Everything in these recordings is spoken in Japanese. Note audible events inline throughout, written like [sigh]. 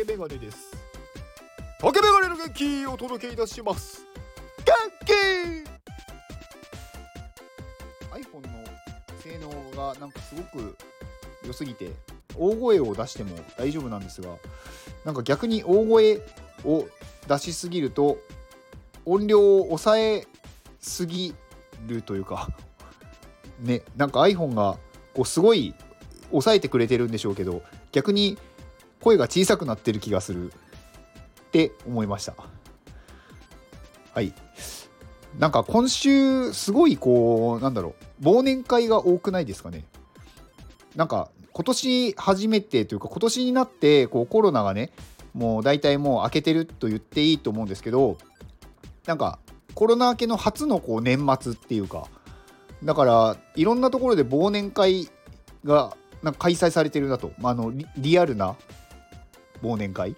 竹メガネです。竹メガネの元気をお届けいたします。元気。iPhone の性能がなんかすごく良すぎて大声を出しても大丈夫なんですがなんか逆に大声を出しすぎると音量を抑えすぎるというかねなんか iPhone がこうすごい抑えてくれてるんでしょうけど逆に声が小さくなってる気がするって思いました。はい。なんか今週すごいこうなんだろう忘年会が多くないですかね。なんか今年初めてというか今年になってこうコロナがねもう大体もう明けてると言っていいと思うんですけどなんかコロナ明けの初のこう年末っていうかだからいろんなところで忘年会がなんか開催されてるなと、まあ、あのリアルな忘年会。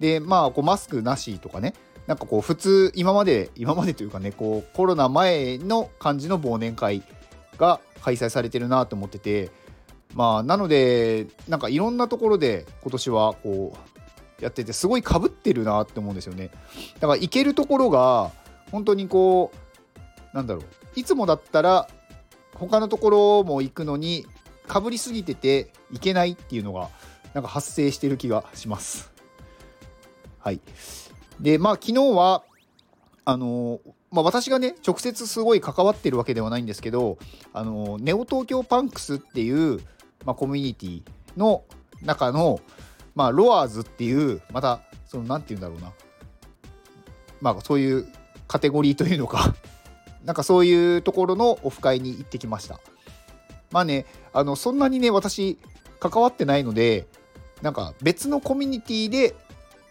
でまあこうマスクなしとかね。なんかこう普通今まで今までというかねこうコロナ前の感じの忘年会が開催されてるなと思ってて。まあなのでなんかいろんなところで今年はこうやっててすごいかぶってるなって思うんですよね。だから行けるところが本当にこうなんだろう。いつもだったら他のところも行くのにかぶりすぎてていけないっていうのがなんか発生してる気がします。はい。で、まあ昨日は、あのまあ、私がね、直接すごい関わってるわけではないんですけど、あのネオ東京パンクスっていう、まあ、コミュニティの中の、まあ、ロアーズっていう、また、その、なんて言うんだろうな、まあ、そういうカテゴリーというのか [laughs] なんかそういうところのオフ会に行ってきました。まあね、あの、そんなにね、私、関わってないので、なんか別のコミュニティで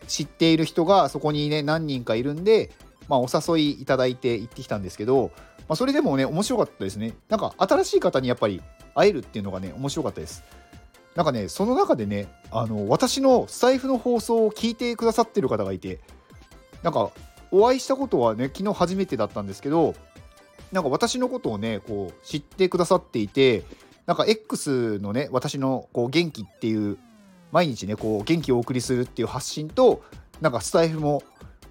知っている人がそこにね、何人かいるんで、まあ、お誘いいただいて行ってきたんですけど、まあ、それでもね、面白かったですね。なんか新しい方にやっぱり会えるっていうのがね、面白かったです。なんかね、その中でね、あの、私のスタイフの放送を聞いてくださってる方がいて、なんか、お会いしたことはね、昨日初めてだったんですけど、なんか私のことをね、こう、知ってくださっていて、なんか X のね、私のこう元気っていう、毎日ね、こう、元気をお送りするっていう発信と、なんかスタイフも、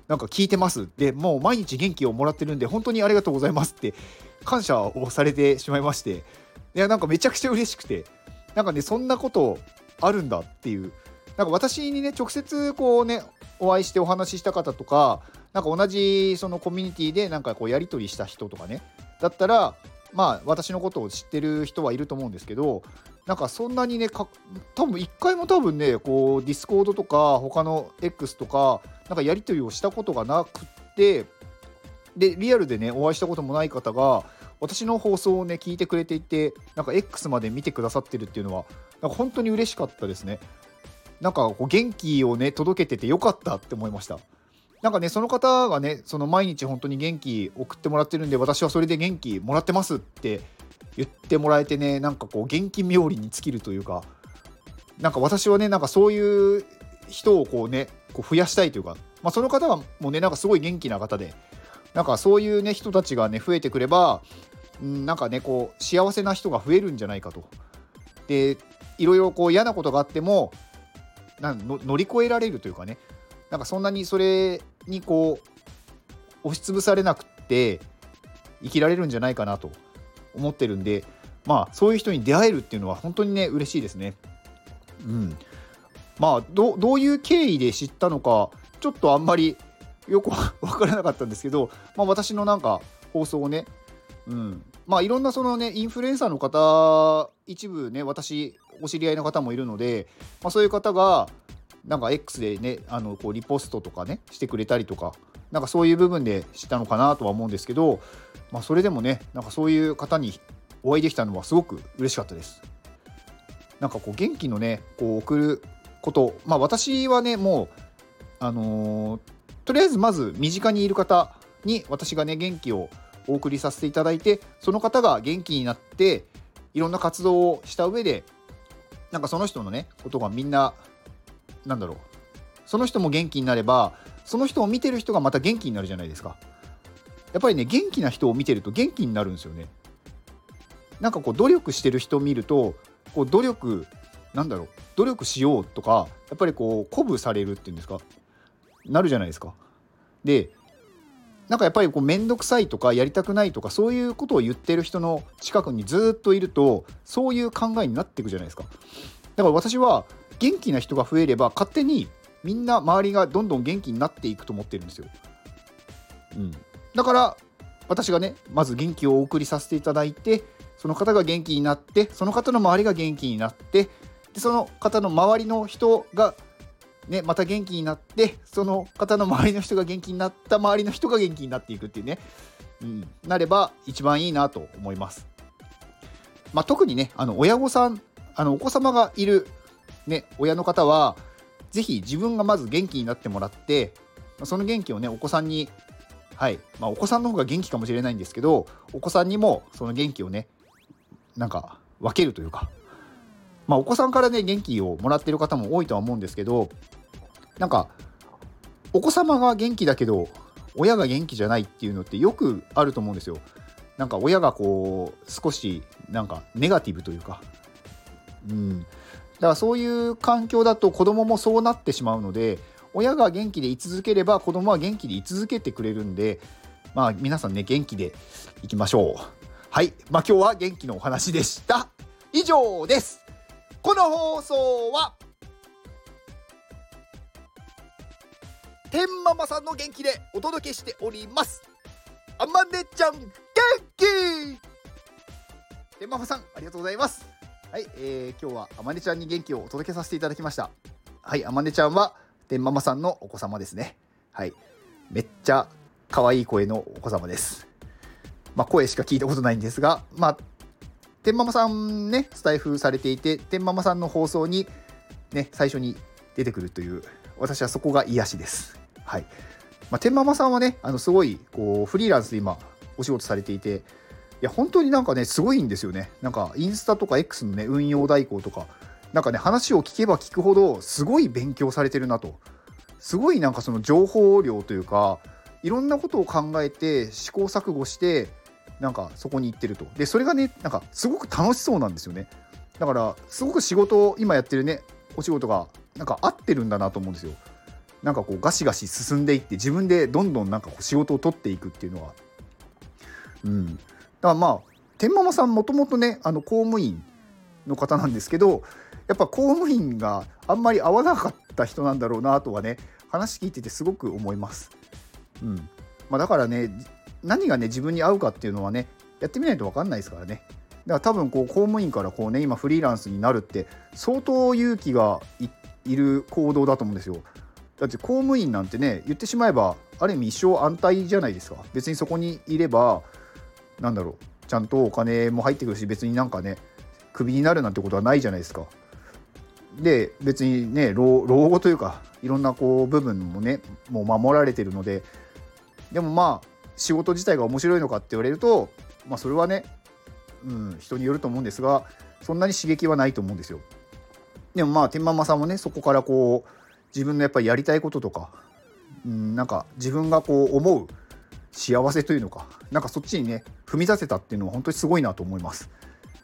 なんか聞いてます。でもう毎日元気をもらってるんで本当にありがとうございますって感謝をされてしまいまして。いやなんかめちゃくちゃ嬉しくてなんかねそんなことあるんだっていう。なんか私にね直接こうねお会いしてお話しした方とかなんか同じそのコミュニティでなんかこうやり取りした人とかねだったらまあ私のことを知ってる人はいると思うんですけどなんかそんなにねか多分一回も多分ねこう Discord とか他の X とかなんかやり取りをしたことがなくってでリアルでねお会いしたこともない方が私の放送をね聞いてくれていてなんか X まで見てくださってるっていうのはなんか本当に嬉しかったですね。なんかこう元気をね届けててよかったって思いました。なんかねその方がねその毎日本当に元気送ってもらってるんで私はそれで元気もらってますって言ってもらえてねなんかこう元気冥利に尽きるというかなんか私はねなんかそういう人をこうねこう増やしたいというか、まあ、その方はもうねなんかすごい元気な方でなんかそういうね人たちがね増えてくれば、うん、なんかねこう幸せな人が増えるんじゃないかと。でいろいろこう嫌なことがあっても乗り越えられるというかねなんかそんなにそれにこう押しつぶされなくって生きられるんじゃないかなと思ってるんでまあそういう人に出会えるっていうのは本当にね嬉しいですね。うん、まあどどういう経緯で知ったのかちょっとあんまりよく分 [laughs] からなかったんですけど、まあ、私のなんか放送をね、うん、まあいろんなそのねインフルエンサーの方一部ね私お知り合いの方もいるので、まあ、そういう方がなんか X でねあのこうリポストとかねしてくれたりとかなんかそういう部分で知ったのかなとは思うんですけど、まあ、それでもねなんかそういう方にお会いできたのはすごく嬉しかったです。なんかこう元気のねこう送ることまあ私はねもうあのー、とりあえずまず身近にいる方に私がね元気をお送りさせていただいてその方が元気になっていろんな活動をした上でなんかその人のねことがみんななんだろうその人も元気になればその人を見てる人がまた元気になるじゃないですかやっぱりね元気な人を見てると元気になるんですよねなんかこう努力してる人を見るとこう努力なんだろう努力しようとかやっぱりこう鼓舞されるっていうんですかなるじゃないですか。でなんかやっぱりこう面倒くさいとかやりたくないとかそういうことを言ってる人の近くにずっといるとそういう考えになっていくじゃないですか。だから私は元気な人が増えれば勝手にみんな周りがどんどん元気になっていくと思ってるんですよ。うん、だから私がねまず元気をお送りさせていただいてその方が元気になってその方の周りが元気になってでその方の周りの人がね、また元気になってその方の周りの人が元気になった周りの人が元気になっていくっていうね、うん、なれば一番いいなと思います。まあ、特にねあの親御さんあのお子様がいる、ね、親の方は是非自分がまず元気になってもらってその元気をねお子さんにはいまあ、お子さんの方が元気かもしれないんですけどお子さんにもその元気をねなんか分けるというか、まあ、お子さんからね元気をもらってる方も多いとは思うんですけどなんかお子様が元気だけど親が元気じゃないっていうのってよくあると思うんですよ。なんか親がこう少しなんかネガティブというか、うん、だからそういう環境だと子供もそうなってしまうので親が元気でい続ければ子供は元気でい続けてくれるんで、まあ皆さんね、元気でいきましょう。はい。まあ今日は元気のお話でした。以上です。この放送は、天ママさんの元気でお届けしております。あまねちゃん、元気天ママさん、ありがとうございます。はい、えー、今日はあまねちゃんに元気をお届けさせていただきました。はい、あまねちゃんは、天ママさんのお子様ですね。はい。めっちゃ可愛い声のお子様です。まあ、声しか聞いたことないんですが、まあ、天ママさんね、スタイフされていて、天ママさんの放送にね、最初に出てくるという、私はそこが癒しです。はい。まあ、天ママさんはね、あの、すごい、こう、フリーランスで今、お仕事されていて、や、本当になんかね、すごいんですよね。なんか、インスタとか X のね、運用代行とか、なんかね話を聞けば聞くほどすごい勉強されてるなと。すごいなんかその情報量というかいろんなことを考えて試行錯誤してなんかそこに行ってると。でそれがねなんかすごく楽しそうなんですよね。だからすごく仕事を今やってるねお仕事がなんか合ってるんだなと思うんですよ。なんかこうガシガシ進んでいって自分でどんどんなんかこう仕事を取っていくっていうのは。うん。からまあ天ママさんもともとねあの公務員の方なんですけどやっぱ公務員があんまり合わなかった人なんだろうなとはね話聞いててすごく思います。うんまあ、だからね何がね自分に合うかっていうのはねやってみないと分かんないですからね。だから多分こう公務員からこうね今フリーランスになるって相当勇気がいる行動だと思うんですよ。だって公務員なんてね言ってしまえばある意味一生安泰じゃないですか。別にそこにいればなんだろうちゃんとお金も入ってくるし別になんかねクビになるなんてことはないじゃないですか。で別にね老後というかいろんなこう部分もねもう守られてるのででもまあ仕事自体が面白いのかって言われるとまあそれはね、うん、人によると思うんですがそんなに刺激はないと思うんですよ。でもまあ天ママさんもねそこからこう自分のやっぱりやりたいこととか、うん、なんか自分がこう思う幸せというのかなんかそっちにね踏み出せたっていうのは本当にすごいなと思います。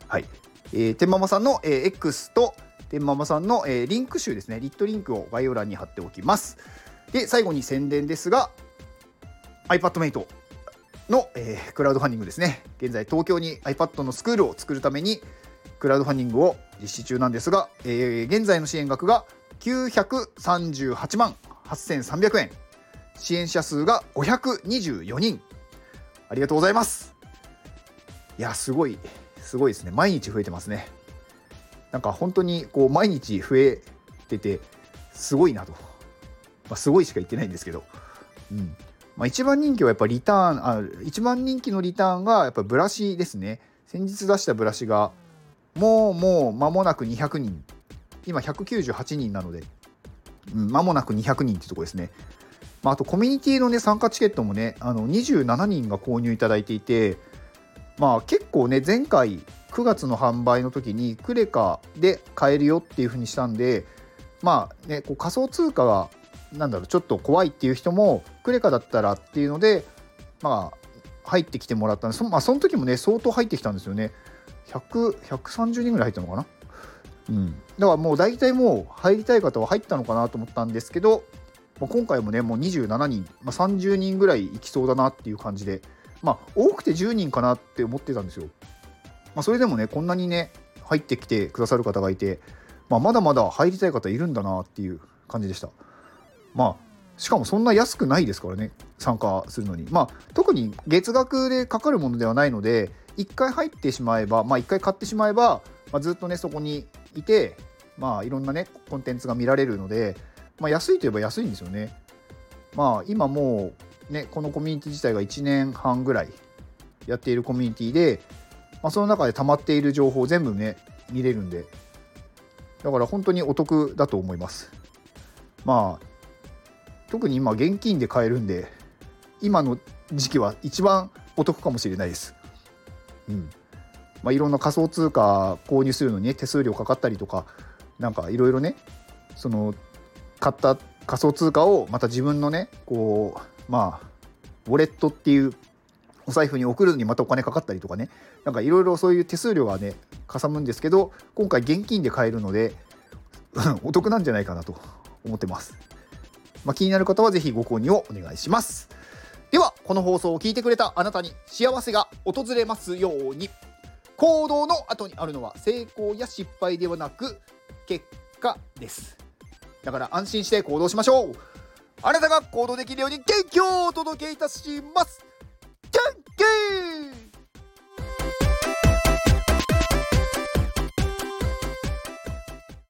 はい、えー、天ママさんの、えー、X と天ママさんの、えー、リンク集ですね、リットリンクを概要欄に貼っておきます。で、最後に宣伝ですが、iPadMate の、えー、クラウドファンディングですね。現在、東京に iPad のスクールを作るために、クラウドファンディングを実施中なんですが、えー、現在の支援額が938万8300円。支援者数が524人。ありがとうございます。いや、すごい、すごいですね。毎日増えてますね。なんか本当にこう毎日増えててすごいなと、まあ、すごいしか言ってないんですけど、うんまあ、一番人気はやっぱリターンあ一番人気のリターンがやっぱブラシですね先日出したブラシがもうもう間もなく200人今198人なので、うん、間もなく200人ってとこですねまあ、あとコミュニティのね参加チケットもねあの27人が購入いただいていてまあ結構ね前回9月の販売の時にクレカで買えるよっていう風にしたんでまあねこう仮想通貨がなんだろうちょっと怖いっていう人もクレカだったらっていうのでまあ入ってきてもらったんでそ,、まあ、その時もね相当入ってきたんですよね。100 130人ぐらい入ったのかな？うん、だからもう大体もう入りたい方は入ったのかなと思ったんですけど、まあ、今回もねもう27人、まあ、30人ぐらい行きそうだなっていう感じでまあ多くて10人かなって思ってたんですよ。まあ、それでもねこんなにね入ってきてくださる方がいて、まあ、まだまだ入りたい方いるんだなっていう感じでした。まあしかもそんな安くないですからね参加するのにまあ特に月額でかかるものではないので1回入ってしまえばまあ1回買ってしまえば、まあ、ずっとねそこにいてまあいろんなねコンテンツが見られるので、まあ、安いといえば安いんですよね。まあ今もうねこのコミュニティ自体が1年半ぐらいやっているコミュニティで、まあ、その中で溜まっている情報全部ね見れるんで。だから本当にお得だと思います。まあ特に今現金で買えるんで今の時期は一番お得かもしれないです。うん。まあ、いろんな仮想通貨購入するのに、ね、手数料かかったりとかなんかいろいろねその買った仮想通貨をまた自分のねこうまあウォレットっていうお財布に送るのにまたお金かかったりとかねなんかいろいろそういう手数料がねかさむんですけど今回現金で買えるので [laughs] お得なんじゃないかなと思ってます。まあ、気になる方は是非ご購入をお願いします。では、この放送を聞いてくれたあなたに幸せが訪れますように。行動の後にあるのは成功や失敗ではなく結果です。だから安心して行動しましょう。あなたが行動できるように元気をお届けいたします。元気